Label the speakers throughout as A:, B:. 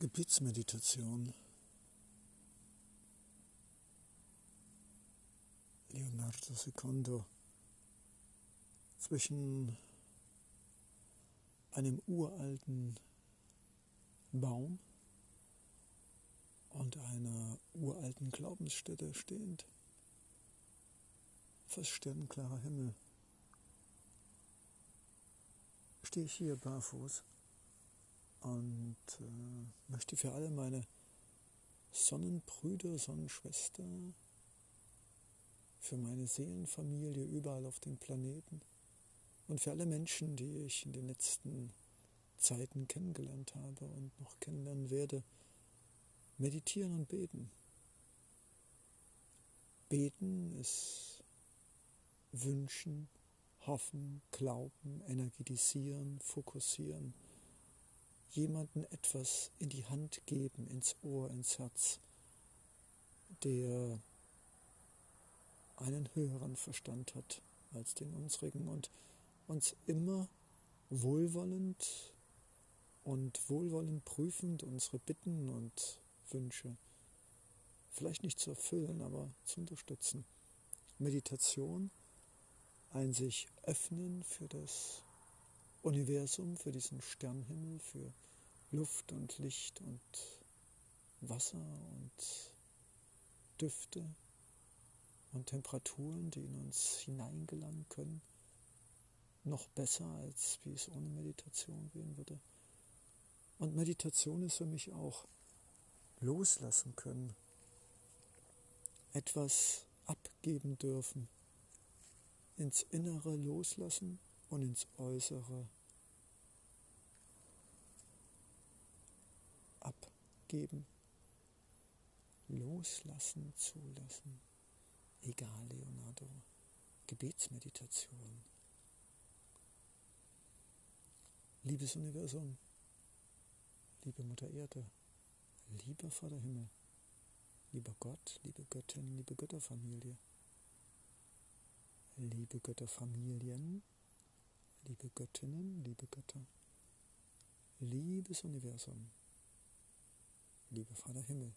A: Gebetsmeditation. Leonardo Secondo zwischen einem uralten Baum und einer uralten Glaubensstätte stehend. Fast sternklarer Himmel. Stehe ich hier barfuß und äh, möchte für alle meine Sonnenbrüder, Sonnenschwester, für meine Seelenfamilie überall auf dem Planeten und für alle Menschen, die ich in den letzten Zeiten kennengelernt habe und noch kennenlernen werde, meditieren und beten. Beten ist wünschen, hoffen, glauben, energetisieren, fokussieren jemanden etwas in die Hand geben, ins Ohr, ins Herz, der einen höheren Verstand hat als den unsrigen und uns immer wohlwollend und wohlwollend prüfend unsere Bitten und Wünsche vielleicht nicht zu erfüllen, aber zu unterstützen. Meditation, ein sich öffnen für das Universum, für diesen Sternhimmel, für Luft und Licht und Wasser und Düfte und Temperaturen, die in uns hineingelangen können, noch besser, als wie es ohne Meditation gehen würde. Und Meditation ist für mich auch loslassen können, etwas abgeben dürfen, ins Innere loslassen und ins Äußere abgeben, loslassen, zulassen. Egal, Leonardo. Gebetsmeditation. Liebes Universum, liebe Mutter Erde, lieber Vater Himmel, lieber Gott, liebe Göttin, liebe Götterfamilie, liebe Götterfamilien, liebe Göttinnen, liebe Götter, liebes Universum, lieber Vater Himmel,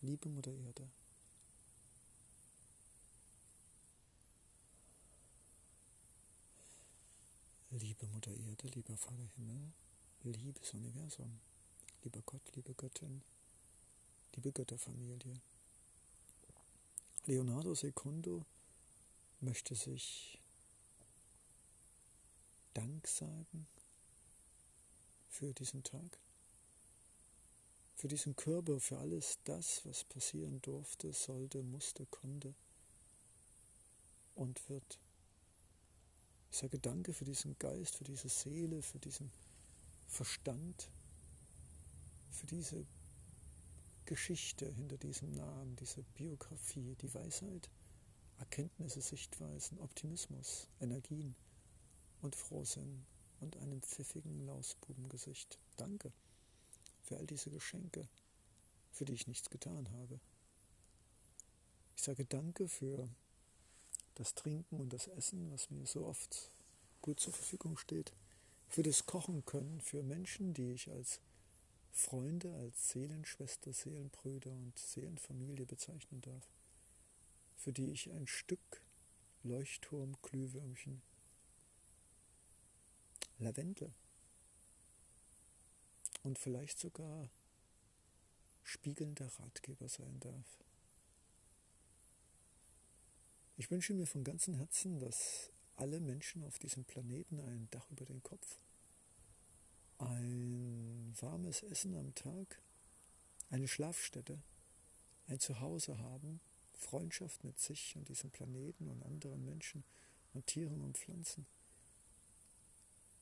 A: liebe Mutter Erde, liebe Mutter Erde, lieber Vater Himmel, liebes Universum, lieber Gott, liebe Göttin, liebe Götterfamilie. Leonardo Secundo möchte sich Dank sagen für diesen Tag, für diesen Körper, für alles das, was passieren durfte, sollte, musste, konnte und wird. Ich sage Danke für diesen Geist, für diese Seele, für diesen Verstand, für diese Geschichte hinter diesem Namen, diese Biografie, die Weisheit, Erkenntnisse, Sichtweisen, Optimismus, Energien und Frohsinn und einem pfiffigen Lausbubengesicht. Danke für all diese Geschenke, für die ich nichts getan habe. Ich sage Danke für das Trinken und das Essen, was mir so oft gut zur Verfügung steht, für das Kochen können, für Menschen, die ich als Freunde, als Seelenschwester, Seelenbrüder und Seelenfamilie bezeichnen darf, für die ich ein Stück Leuchtturm, Glühwürmchen Lavendel und vielleicht sogar spiegelnder Ratgeber sein darf. Ich wünsche mir von ganzem Herzen, dass alle Menschen auf diesem Planeten ein Dach über den Kopf, ein warmes Essen am Tag, eine Schlafstätte, ein Zuhause haben, Freundschaft mit sich und diesem Planeten und anderen Menschen und Tieren und Pflanzen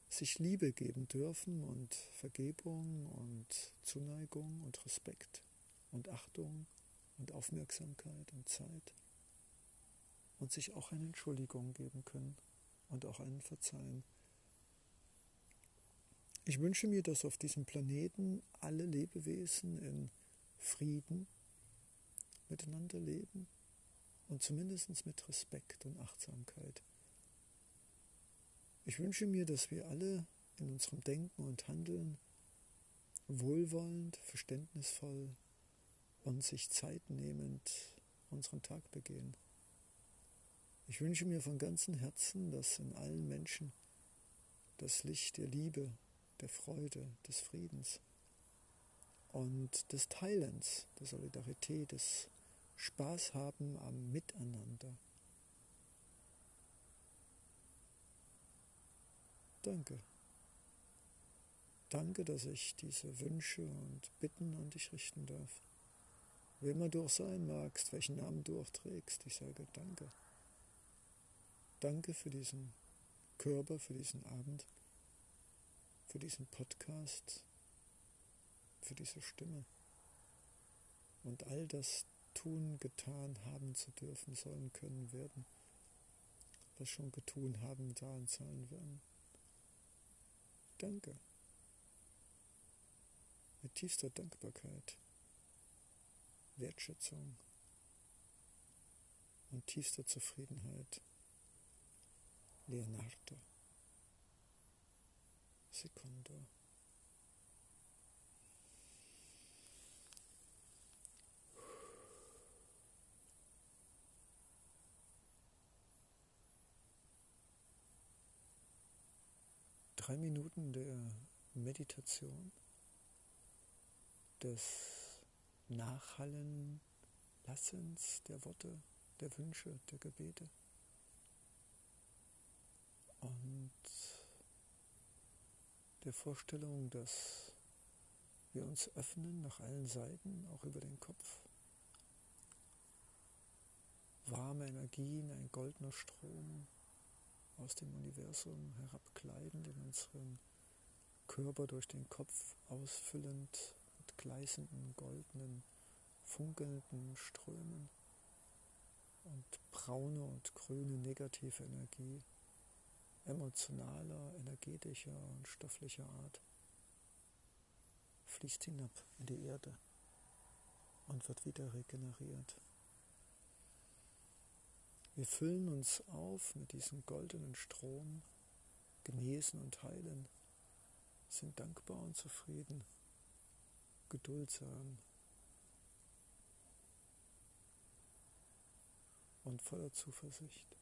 A: sich Liebe geben dürfen und Vergebung und Zuneigung und Respekt und Achtung und Aufmerksamkeit und Zeit und sich auch eine Entschuldigung geben können und auch einen Verzeihen. Ich wünsche mir, dass auf diesem Planeten alle Lebewesen in Frieden miteinander leben und zumindest mit Respekt und Achtsamkeit. Ich wünsche mir, dass wir alle in unserem Denken und Handeln wohlwollend, verständnisvoll und sich Zeit nehmend unseren Tag begehen. Ich wünsche mir von ganzem Herzen, dass in allen Menschen das Licht der Liebe, der Freude, des Friedens und des Teilens, der Solidarität, des Spaß haben am Miteinander. Danke. Danke, dass ich diese Wünsche und Bitten an dich richten darf. Wer immer du auch sein magst, welchen Namen du auch trägst, ich sage Danke. Danke für diesen Körper, für diesen Abend, für diesen Podcast, für diese Stimme und all das tun, getan haben zu dürfen, sollen, können, werden, was schon getun haben, und sein werden. Danke. Mit tiefster Dankbarkeit, Wertschätzung und tiefster Zufriedenheit. Leonardo. Secondo. Drei Minuten der Meditation, des Nachhallen Lassens der Worte, der Wünsche, der Gebete. Und der Vorstellung, dass wir uns öffnen nach allen Seiten, auch über den Kopf. Warme Energien, ein goldener Strom aus dem Universum herabgleitend in unseren Körper durch den Kopf ausfüllend mit gleißenden, goldenen, funkelnden Strömen und braune und grüne negative Energie emotionaler, energetischer und stofflicher Art fließt hinab in die Erde und wird wieder regeneriert. Wir füllen uns auf mit diesem goldenen Strom, genesen und heilen, sind dankbar und zufrieden, geduldsam und voller Zuversicht.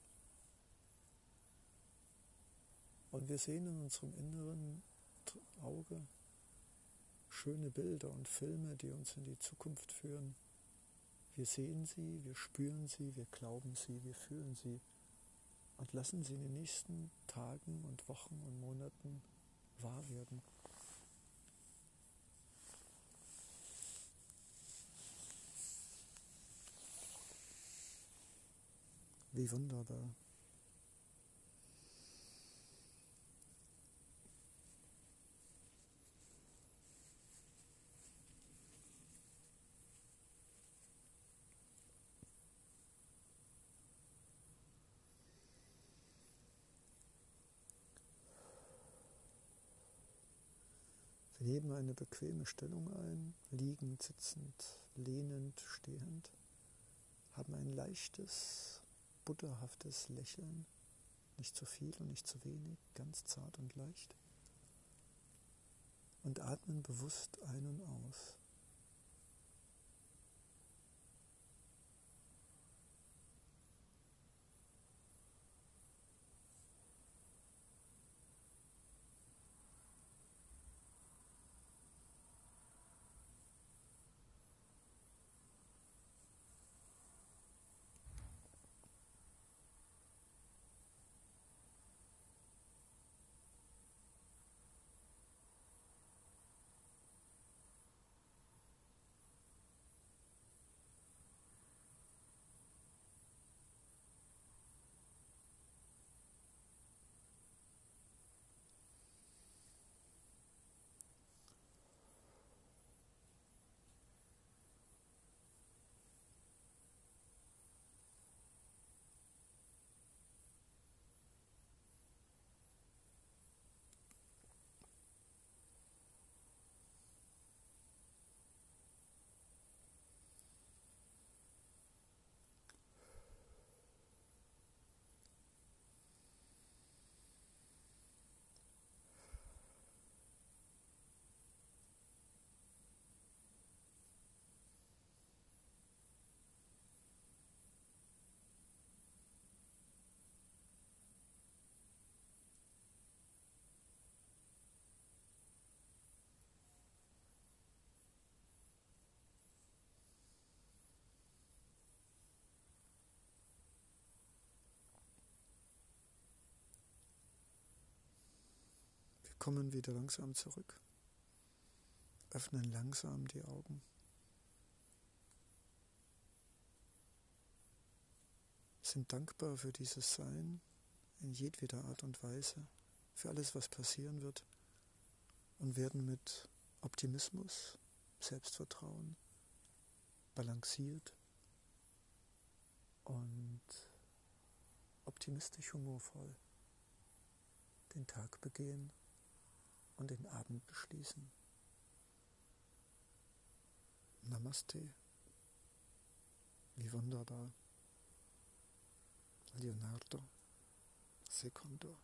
A: Und wir sehen in unserem inneren Auge schöne Bilder und Filme, die uns in die Zukunft führen wir sehen sie, wir spüren sie, wir glauben sie, wir fühlen sie und lassen sie in den nächsten Tagen und Wochen und Monaten wahr werden. Wie wunderbar. Wir nehmen eine bequeme Stellung ein, liegend, sitzend, lehnend, stehend, haben ein leichtes, butterhaftes Lächeln, nicht zu viel und nicht zu wenig, ganz zart und leicht, und atmen bewusst ein und aus. Kommen wieder langsam zurück, öffnen langsam die Augen. Sind dankbar für dieses Sein in jedweder Art und Weise, für alles, was passieren wird und werden mit Optimismus, Selbstvertrauen balanciert und optimistisch humorvoll den Tag begehen und den Abend beschließen. Namaste. Wie wunderbar. Leonardo Secondo.